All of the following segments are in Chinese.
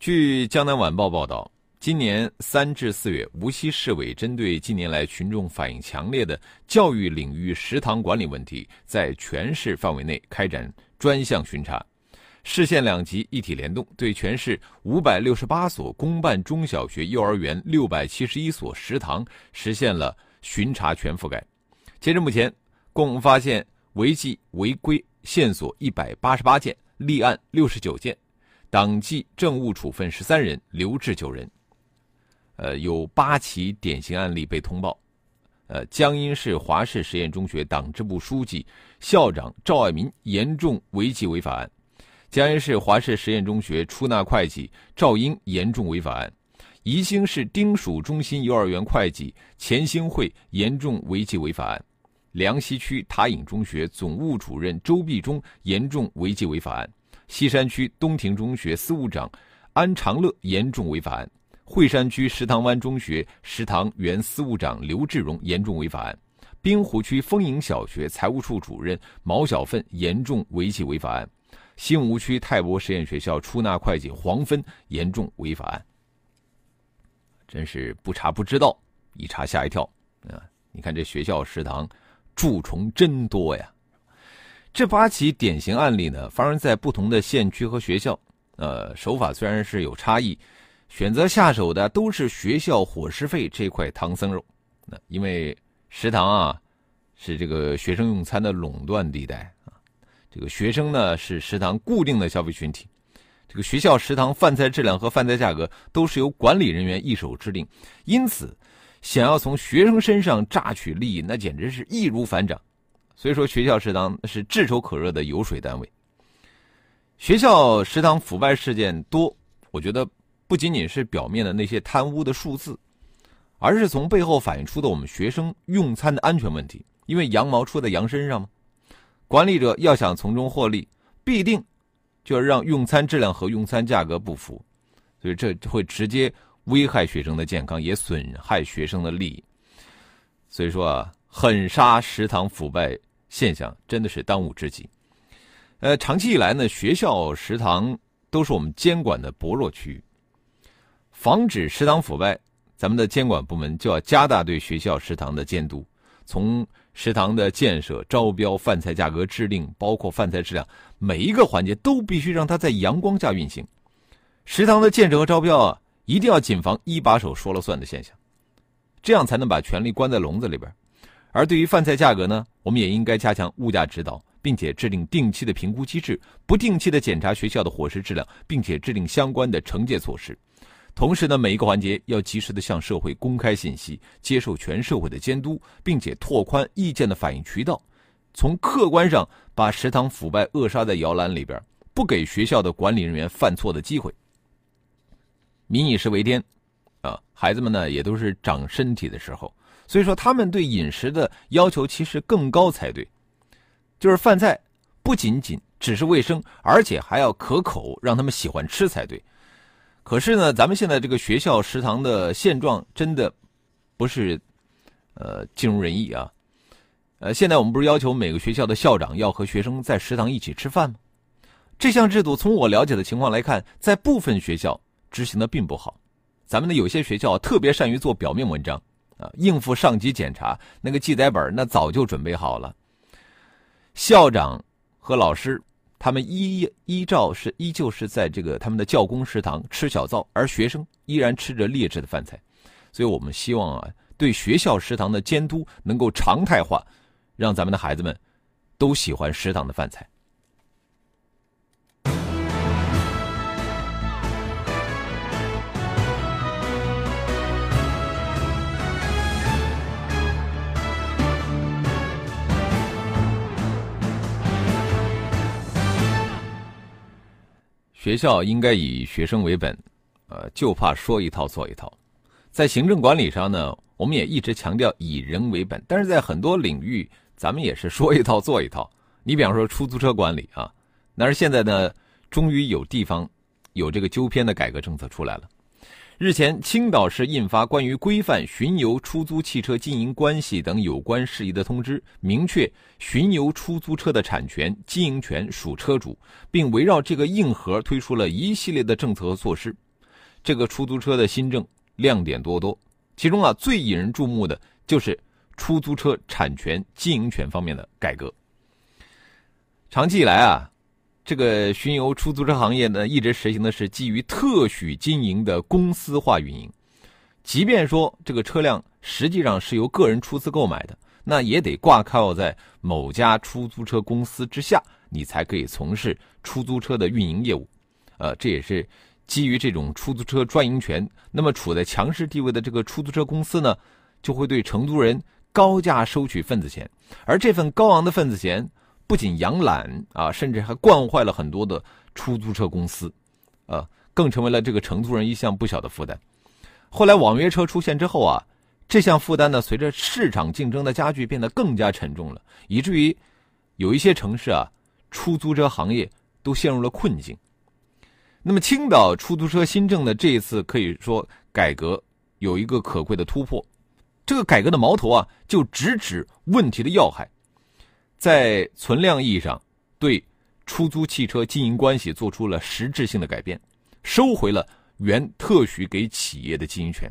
据江南晚报报道。今年三至四月，无锡市委针对近年来群众反映强烈的教育领域食堂管理问题，在全市范围内开展专项巡查，市县两级一体联动，对全市五百六十八所公办中小学、幼儿园、六百七十一所食堂实现了巡查全覆盖。截至目前，共发现违纪违规线索一百八十八件，立案六十九件，党纪政务处分十三人，留置九人。呃，有八起典型案例被通报。呃，江阴市华氏实验中学党支部书记、校长赵爱民严重违纪违法案；江阴市华氏实验中学出纳会计赵英严重违法案；宜兴市丁蜀中心幼儿园会计钱兴慧严重违纪违法案；梁溪区塔影中学总务主任周必忠严重违纪违法案；西山区东亭中学司务长安长乐严重违法案。惠山区石塘湾中学食堂原司务长刘志荣严重违法案，滨湖区丰盈小学财务处主任毛小奋严重违纪违法案，新吴区泰博实验学校出纳会计黄芬严重违法案。真是不查不知道，一查吓一跳啊！你看这学校食堂蛀虫真多呀！这八起典型案例呢，发生在不同的县区和学校，呃，手法虽然是有差异。选择下手的都是学校伙食费这块唐僧肉，那因为食堂啊是这个学生用餐的垄断地带啊，这个学生呢是食堂固定的消费群体，这个学校食堂饭菜质量和饭菜价格都是由管理人员一手制定，因此想要从学生身上榨取利益，那简直是易如反掌。所以说，学校食堂是炙手可热的油水单位。学校食堂腐败事件多，我觉得。不仅仅是表面的那些贪污的数字，而是从背后反映出的我们学生用餐的安全问题。因为羊毛出在羊身上嘛，管理者要想从中获利，必定就要让用餐质量和用餐价格不符，所以这会直接危害学生的健康，也损害学生的利益。所以说啊，狠杀食堂腐败现象真的是当务之急。呃，长期以来呢，学校食堂都是我们监管的薄弱区域。防止食堂腐败，咱们的监管部门就要加大对学校食堂的监督，从食堂的建设、招标、饭菜价格制定，包括饭菜质量，每一个环节都必须让它在阳光下运行。食堂的建设和招标啊，一定要谨防一把手说了算的现象，这样才能把权力关在笼子里边。而对于饭菜价格呢，我们也应该加强物价指导，并且制定定期的评估机制，不定期的检查学校的伙食质量，并且制定相关的惩戒措施。同时呢，每一个环节要及时的向社会公开信息，接受全社会的监督，并且拓宽意见的反映渠道，从客观上把食堂腐败扼杀在摇篮里边，不给学校的管理人员犯错的机会。民以食为天，啊，孩子们呢也都是长身体的时候，所以说他们对饮食的要求其实更高才对，就是饭菜不仅仅只是卫生，而且还要可口，让他们喜欢吃才对。可是呢，咱们现在这个学校食堂的现状真的不是呃尽如人意啊。呃，现在我们不是要求每个学校的校长要和学生在食堂一起吃饭吗？这项制度从我了解的情况来看，在部分学校执行的并不好。咱们的有些学校特别善于做表面文章应付上级检查，那个记载本那早就准备好了。校长和老师。他们依依照是依旧是在这个他们的教工食堂吃小灶，而学生依然吃着劣质的饭菜，所以我们希望啊，对学校食堂的监督能够常态化，让咱们的孩子们都喜欢食堂的饭菜。学校应该以学生为本，呃，就怕说一套做一套。在行政管理上呢，我们也一直强调以人为本，但是在很多领域，咱们也是说一套做一套。你比方说出租车管理啊，但是现在呢，终于有地方有这个纠偏的改革政策出来了。日前，青岛市印发关于规范巡游出租汽车经营关系等有关事宜的通知，明确巡游出租车的产权、经营权属车主，并围绕这个硬核推出了一系列的政策和措施。这个出租车的新政亮点多多，其中啊最引人注目的就是出租车产权、经营权方面的改革。长期以来啊。这个巡游出租车行业呢，一直实行的是基于特许经营的公司化运营。即便说这个车辆实际上是由个人出资购买的，那也得挂靠在某家出租车公司之下，你才可以从事出租车的运营业务。呃，这也是基于这种出租车专营权。那么处在强势地位的这个出租车公司呢，就会对承租人高价收取份子钱，而这份高昂的份子钱。不仅养懒啊，甚至还惯坏了很多的出租车公司，啊，更成为了这个承租人一项不小的负担。后来网约车出现之后啊，这项负担呢，随着市场竞争的加剧，变得更加沉重了，以至于有一些城市啊，出租车行业都陷入了困境。那么，青岛出租车新政的这一次可以说改革有一个可贵的突破，这个改革的矛头啊，就直指问题的要害。在存量意义上，对出租汽车经营关系做出了实质性的改变，收回了原特许给企业的经营权，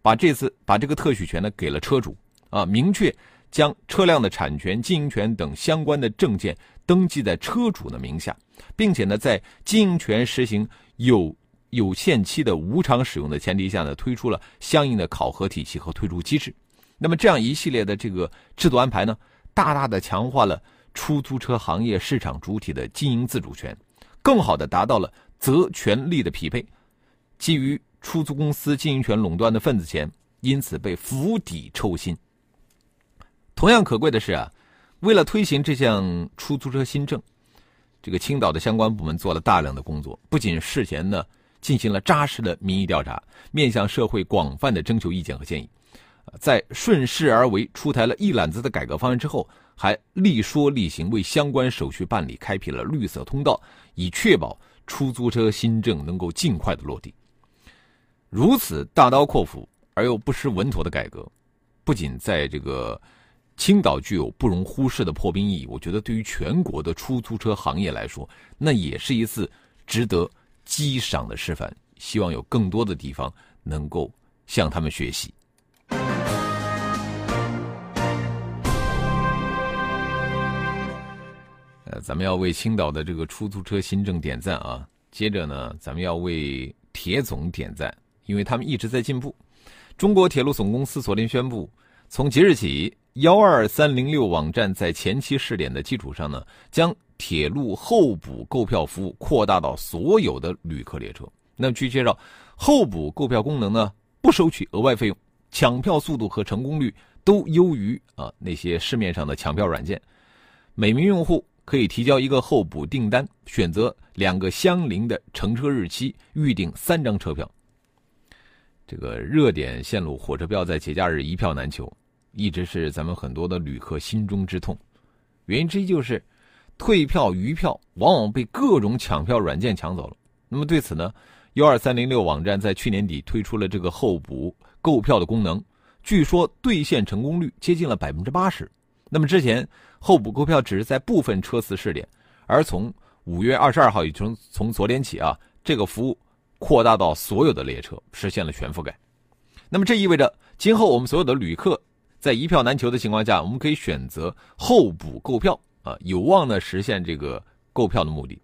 把这次把这个特许权呢给了车主啊，明确将车辆的产权、经营权等相关的证件登记在车主的名下，并且呢，在经营权实行有有限期的无偿使用的前提下呢，推出了相应的考核体系和退出机制。那么这样一系列的这个制度安排呢？大大的强化了出租车行业市场主体的经营自主权，更好的达到了责权利的匹配。基于出租公司经营权垄断的份子钱，因此被釜底抽薪。同样可贵的是啊，为了推行这项出租车新政，这个青岛的相关部门做了大量的工作，不仅事前呢进行了扎实的民意调查，面向社会广泛的征求意见和建议。在顺势而为出台了一揽子的改革方案之后，还力说力行，为相关手续办理开辟了绿色通道，以确保出租车新政能够尽快的落地。如此大刀阔斧而又不失稳妥的改革，不仅在这个青岛具有不容忽视的破冰意义，我觉得对于全国的出租车行业来说，那也是一次值得激赏的示范。希望有更多的地方能够向他们学习。呃，咱们要为青岛的这个出租车新政点赞啊！接着呢，咱们要为铁总点赞，因为他们一直在进步。中国铁路总公司昨天宣布，从即日起，幺二三零六网站在前期试点的基础上呢，将铁路候补购票服务扩大到所有的旅客列车。那么据介绍，候补购票功能呢，不收取额外费用，抢票速度和成功率都优于啊那些市面上的抢票软件。每名用户。可以提交一个候补订单，选择两个相邻的乘车日期，预订三张车票。这个热点线路火车票在节假日一票难求，一直是咱们很多的旅客心中之痛。原因之一就是，退票余票往往被各种抢票软件抢走了。那么对此呢，幺二三零六网站在去年底推出了这个候补购票的功能，据说兑现成功率接近了百分之八十。那么之前。候补购票只是在部分车次试点，而从五月二十二号，也从从昨天起啊，这个服务扩大到所有的列车，实现了全覆盖。那么这意味着，今后我们所有的旅客在一票难求的情况下，我们可以选择候补购票啊，有望呢实现这个购票的目的。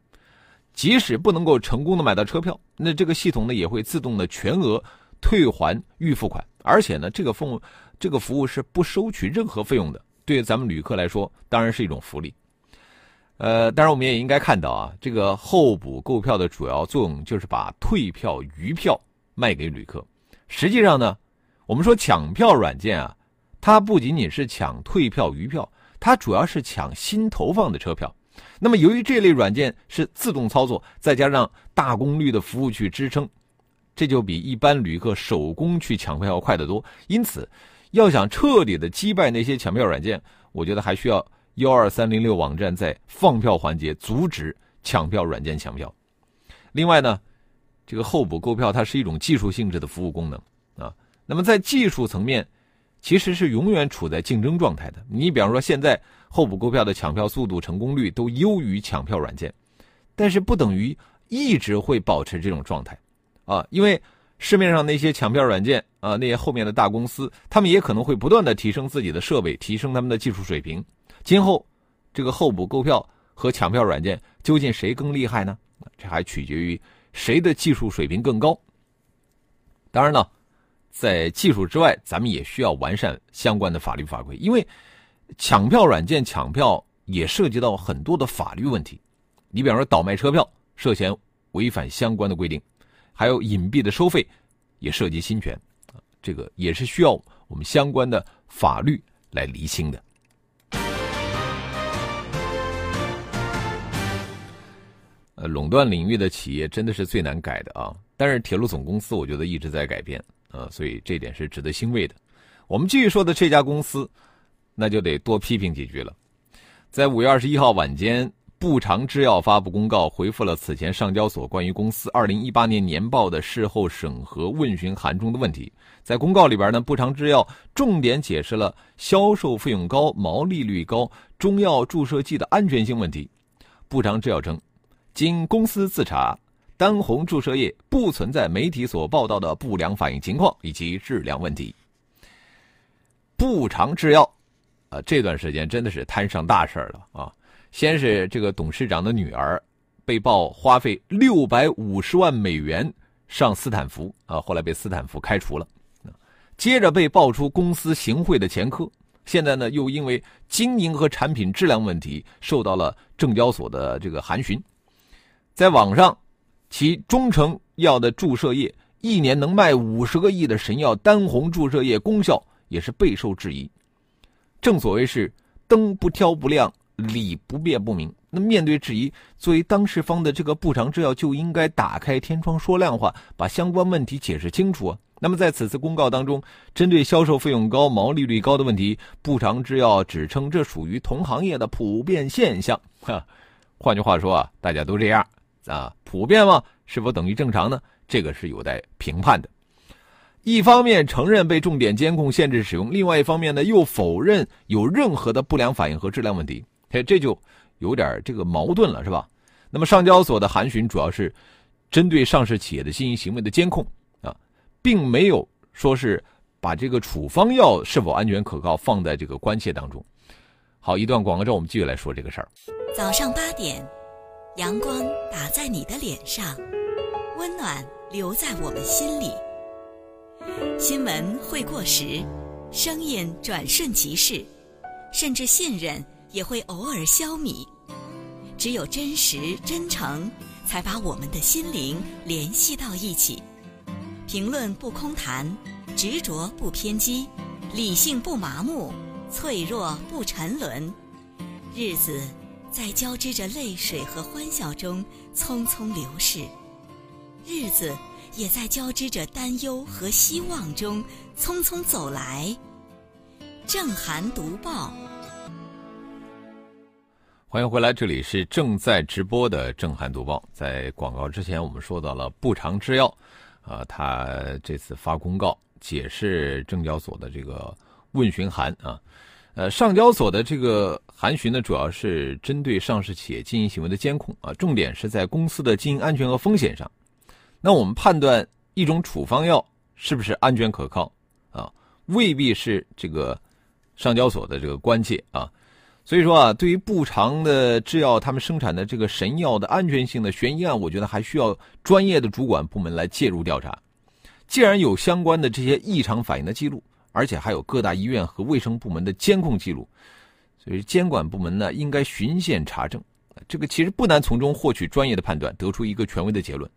即使不能够成功的买到车票，那这个系统呢也会自动的全额退还预付款，而且呢这个服务这个服务是不收取任何费用的。对咱们旅客来说，当然是一种福利。呃，当然我们也应该看到啊，这个候补购票的主要作用就是把退票余票卖给旅客。实际上呢，我们说抢票软件啊，它不仅仅是抢退票余票，它主要是抢新投放的车票。那么由于这类软件是自动操作，再加上大功率的服务去支撑，这就比一般旅客手工去抢票要快得多。因此，要想彻底的击败那些抢票软件，我觉得还需要幺二三零六网站在放票环节阻止抢票软件抢票。另外呢，这个候补购票它是一种技术性质的服务功能啊。那么在技术层面，其实是永远处在竞争状态的。你比方说，现在候补购票的抢票速度、成功率都优于抢票软件，但是不等于一直会保持这种状态。啊，因为市面上那些抢票软件啊，那些后面的大公司，他们也可能会不断的提升自己的设备，提升他们的技术水平。今后，这个候补购票和抢票软件究竟谁更厉害呢？这还取决于谁的技术水平更高。当然呢，在技术之外，咱们也需要完善相关的法律法规，因为抢票软件抢票也涉及到很多的法律问题。你比方说倒卖车票，涉嫌违反相关的规定。还有隐蔽的收费，也涉及侵权，啊，这个也是需要我们相关的法律来厘清的。呃，垄断领域的企业真的是最难改的啊！但是铁路总公司，我觉得一直在改变，啊，所以这点是值得欣慰的。我们继续说的这家公司，那就得多批评几句了。在五月二十一号晚间。步长制药发布公告，回复了此前上交所关于公司二零一八年年报的事后审核问询函中的问题。在公告里边呢，步长制药重点解释了销售费用高、毛利率高中药注射剂的安全性问题。步长制药称，经公司自查，丹红注射液不存在媒体所报道的不良反应情况以及质量问题。步长制药，啊，这段时间真的是摊上大事了啊！先是这个董事长的女儿被曝花费六百五十万美元上斯坦福啊，后来被斯坦福开除了。接着被爆出公司行贿的前科，现在呢又因为经营和产品质量问题受到了证交所的这个函询。在网上，其中成药的注射液一年能卖五十个亿的神药丹红注射液功效也是备受质疑。正所谓是灯不挑不亮。理不辩不明。那面对质疑，作为当事方的这个步长制药就应该打开天窗说亮话，把相关问题解释清楚啊。那么在此次公告当中，针对销售费用高、毛利率高的问题，步长制药只称这属于同行业的普遍现象。哈，换句话说啊，大家都这样啊，普遍吗？是否等于正常呢？这个是有待评判的。一方面承认被重点监控限制使用，另外一方面呢又否认有任何的不良反应和质量问题。嘿，这就有点这个矛盾了，是吧？那么上交所的函询主要是针对上市企业的经营行为的监控啊，并没有说是把这个处方药是否安全可靠放在这个关切当中。好，一段广告之后，我们继续来说这个事儿。早上八点，阳光打在你的脸上，温暖留在我们心里。新闻会过时，声音转瞬即逝，甚至信任。也会偶尔消弭，只有真实真诚，才把我们的心灵联系到一起。评论不空谈，执着不偏激，理性不麻木，脆弱不沉沦。日子在交织着泪水和欢笑中匆匆流逝，日子也在交织着担忧和希望中匆匆走来。正涵读报。欢迎回来，这里是正在直播的《正涵读报》。在广告之前，我们说到了不长制药，啊，他这次发公告解释证交所的这个问询函啊，呃，上交所的这个函询呢，主要是针对上市企业经营行为的监控啊，重点是在公司的经营安全和风险上。那我们判断一种处方药是不是安全可靠啊，未必是这个上交所的这个关切啊。所以说啊，对于步长的制药，他们生产的这个神药的安全性的悬疑案，我觉得还需要专业的主管部门来介入调查。既然有相关的这些异常反应的记录，而且还有各大医院和卫生部门的监控记录，所以监管部门呢应该循线查证。这个其实不难从中获取专业的判断，得出一个权威的结论。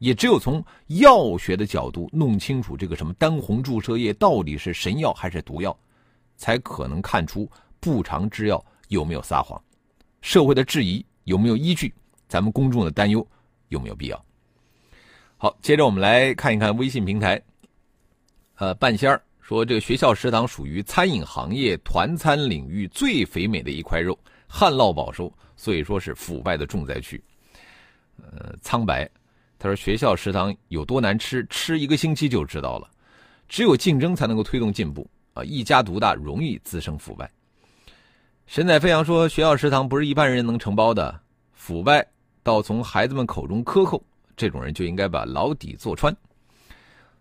也只有从药学的角度弄清楚这个什么丹红注射液到底是神药还是毒药，才可能看出。步长制药有没有撒谎？社会的质疑有没有依据？咱们公众的担忧有没有必要？好，接着我们来看一看微信平台。呃，半仙儿说，这个学校食堂属于餐饮行业团餐领域最肥美的一块肉，旱涝保收，所以说是腐败的重灾区。呃，苍白，他说学校食堂有多难吃，吃一个星期就知道了。只有竞争才能够推动进步啊！一家独大容易滋生腐败。神采飞扬说，学校食堂不是一般人能承包的，腐败到从孩子们口中克扣，这种人就应该把牢底坐穿。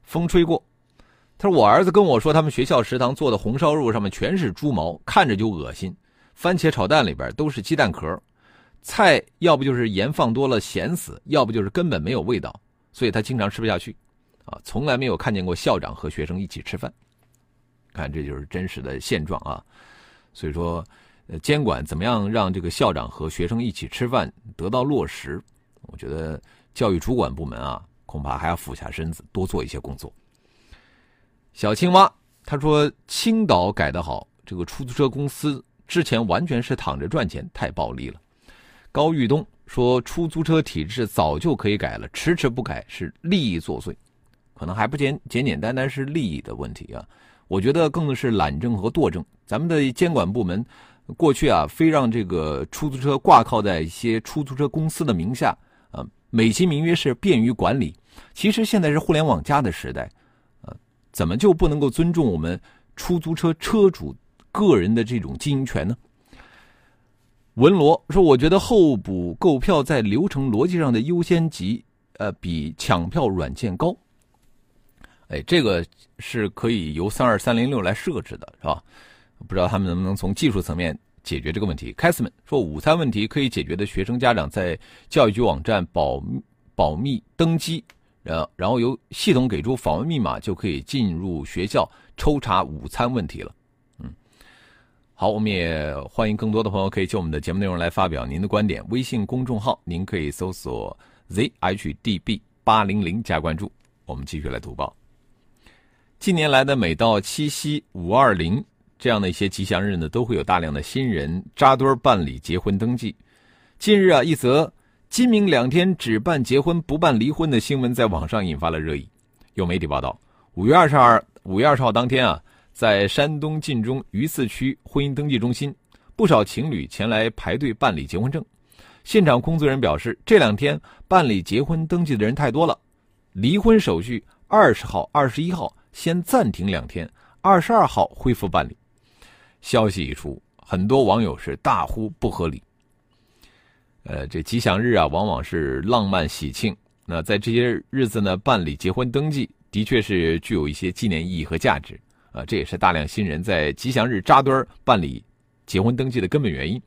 风吹过，他说我儿子跟我说，他们学校食堂做的红烧肉上面全是猪毛，看着就恶心。番茄炒蛋里边都是鸡蛋壳。菜要不就是盐放多了咸死，要不就是根本没有味道，所以他经常吃不下去，啊，从来没有看见过校长和学生一起吃饭，看这就是真实的现状啊，所以说，呃，监管怎么样让这个校长和学生一起吃饭得到落实，我觉得教育主管部门啊，恐怕还要俯下身子多做一些工作。小青蛙他说青岛改得好，这个出租车公司之前完全是躺着赚钱，太暴利了。高玉东说：“出租车体制早就可以改了，迟迟不改是利益作祟，可能还不简简简单单是利益的问题啊。我觉得更是懒政和惰政。咱们的监管部门过去啊，非让这个出租车挂靠在一些出租车公司的名下啊，美其名曰是便于管理。其实现在是互联网加的时代，啊，怎么就不能够尊重我们出租车车主个人的这种经营权呢？”文罗说：“我觉得候补购票在流程逻辑上的优先级，呃，比抢票软件高。哎，这个是可以由三二三零六来设置的，是吧？不知道他们能不能从技术层面解决这个问题。”凯斯曼说：“午餐问题可以解决的，学生家长在教育局网站保保密登记，然然后由系统给出访问密码，就可以进入学校抽查午餐问题了。”嗯好，我们也欢迎更多的朋友可以就我们的节目内容来发表您的观点。微信公众号您可以搜索 zhdb 八零零加关注。我们继续来读报。近年来的每到七夕、五二零这样的一些吉祥日呢，都会有大量的新人扎堆办理结婚登记。近日啊，一则今明两天只办结婚不办离婚的新闻在网上引发了热议。有媒体报道，五月二十二五月二十号当天啊。在山东晋中榆次区婚姻登记中心，不少情侣前来排队办理结婚证。现场工作人员表示，这两天办理结婚登记的人太多了，离婚手续二十号、二十一号先暂停两天，二十二号恢复办理。消息一出，很多网友是大呼不合理。呃，这吉祥日啊，往往是浪漫喜庆，那在这些日子呢，办理结婚登记的确是具有一些纪念意义和价值。啊，这也是大量新人在吉祥日扎堆办理结婚登记的根本原因。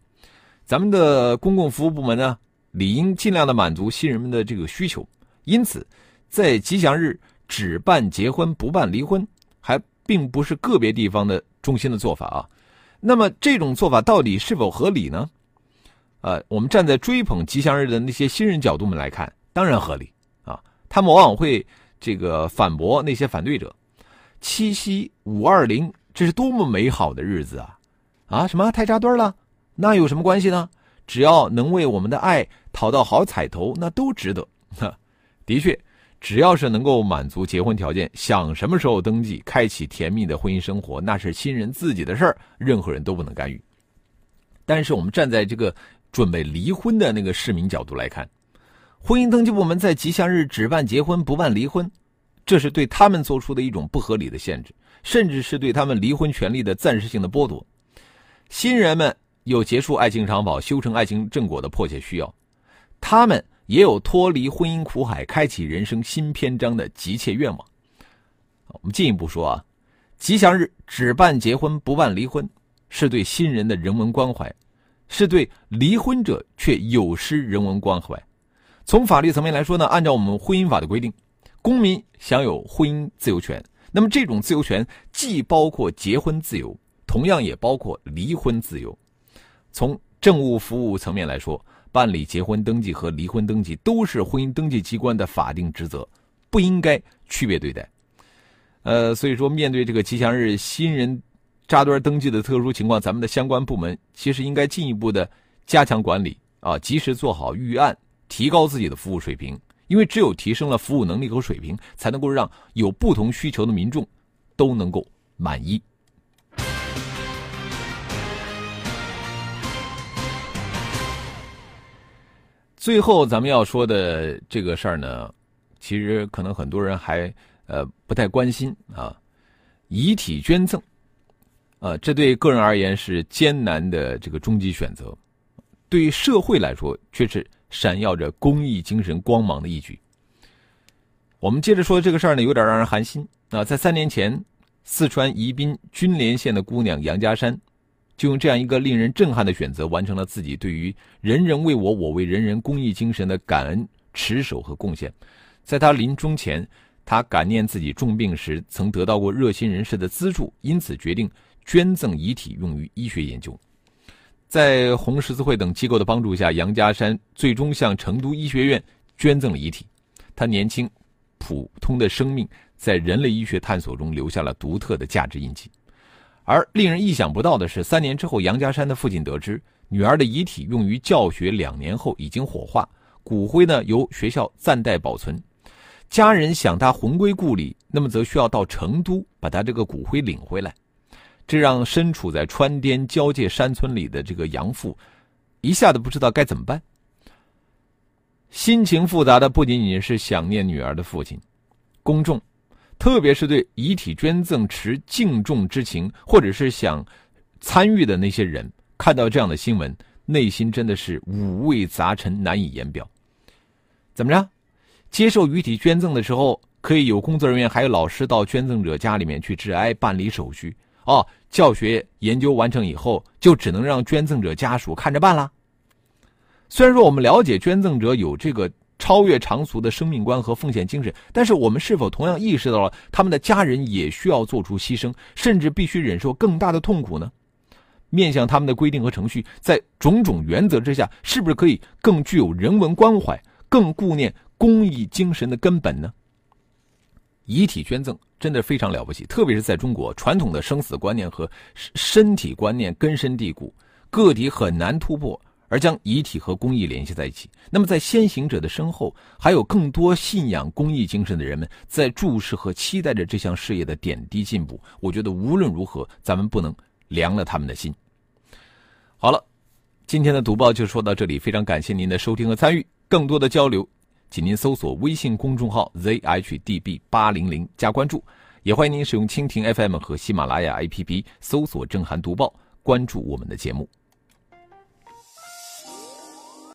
咱们的公共服务部门呢，理应尽量的满足新人们的这个需求。因此，在吉祥日只办结婚不办离婚，还并不是个别地方的中心的做法啊。那么，这种做法到底是否合理呢？呃，我们站在追捧吉祥日的那些新人角度们来看，当然合理啊。他们往往会这个反驳那些反对者。七夕五二零，这是多么美好的日子啊！啊，什么太扎堆了？那有什么关系呢？只要能为我们的爱讨到好彩头，那都值得。的确，只要是能够满足结婚条件，想什么时候登记，开启甜蜜的婚姻生活，那是新人自己的事儿，任何人都不能干预。但是，我们站在这个准备离婚的那个市民角度来看，婚姻登记部门在吉祥日只办结婚，不办离婚。这是对他们做出的一种不合理的限制，甚至是对他们离婚权利的暂时性的剥夺。新人们有结束爱情长跑、修成爱情正果的迫切需要，他们也有脱离婚姻苦海、开启人生新篇章的急切愿望。我们进一步说啊，吉祥日只办结婚不办离婚，是对新人的人文关怀，是对离婚者却有失人文关怀。从法律层面来说呢，按照我们婚姻法的规定。公民享有婚姻自由权，那么这种自由权既包括结婚自由，同样也包括离婚自由。从政务服务层面来说，办理结婚登记和离婚登记都是婚姻登记机关的法定职责，不应该区别对待。呃，所以说，面对这个吉祥日新人扎堆登记的特殊情况，咱们的相关部门其实应该进一步的加强管理啊，及时做好预案，提高自己的服务水平。因为只有提升了服务能力和水平，才能够让有不同需求的民众都能够满意。最后，咱们要说的这个事儿呢，其实可能很多人还呃不太关心啊，遗体捐赠，呃，这对个人而言是艰难的这个终极选择，对社会来说却是闪耀着公益精神光芒的一举。我们接着说这个事儿呢，有点让人寒心啊，在三年前，四川宜宾君连县的姑娘杨家山。就用这样一个令人震撼的选择，完成了自己对于“人人为我，我为人人”公益精神的感恩持守和贡献。在他临终前，他感念自己重病时曾得到过热心人士的资助，因此决定捐赠遗体用于医学研究。在红十字会等机构的帮助下，杨家山最终向成都医学院捐赠了遗体。他年轻、普通的生命在人类医学探索中留下了独特的价值印记。而令人意想不到的是，三年之后，杨家山的父亲得知女儿的遗体用于教学两年后已经火化，骨灰呢由学校暂代保存。家人想他魂归故里，那么则需要到成都把他这个骨灰领回来。这让身处在川滇交界山村里的这个杨父一下子不知道该怎么办。心情复杂的不仅仅是想念女儿的父亲，公众。特别是对遗体捐赠持敬重之情，或者是想参与的那些人，看到这样的新闻，内心真的是五味杂陈，难以言表。怎么着？接受遗体捐赠的时候，可以有工作人员还有老师到捐赠者家里面去致哀办理手续。哦，教学研究完成以后，就只能让捐赠者家属看着办了。虽然说我们了解捐赠者有这个。超越常俗的生命观和奉献精神，但是我们是否同样意识到了他们的家人也需要做出牺牲，甚至必须忍受更大的痛苦呢？面向他们的规定和程序，在种种原则之下，是不是可以更具有人文关怀，更顾念公益精神的根本呢？遗体捐赠真的非常了不起，特别是在中国，传统的生死观念和身体观念根深蒂固，个体很难突破。而将遗体和公益联系在一起，那么在先行者的身后，还有更多信仰公益精神的人们在注视和期待着这项事业的点滴进步。我觉得无论如何，咱们不能凉了他们的心。好了，今天的读报就说到这里，非常感谢您的收听和参与。更多的交流，请您搜索微信公众号 zhdb 八零零加关注，也欢迎您使用蜻蜓 FM 和喜马拉雅 APP 搜索“正涵读报”，关注我们的节目。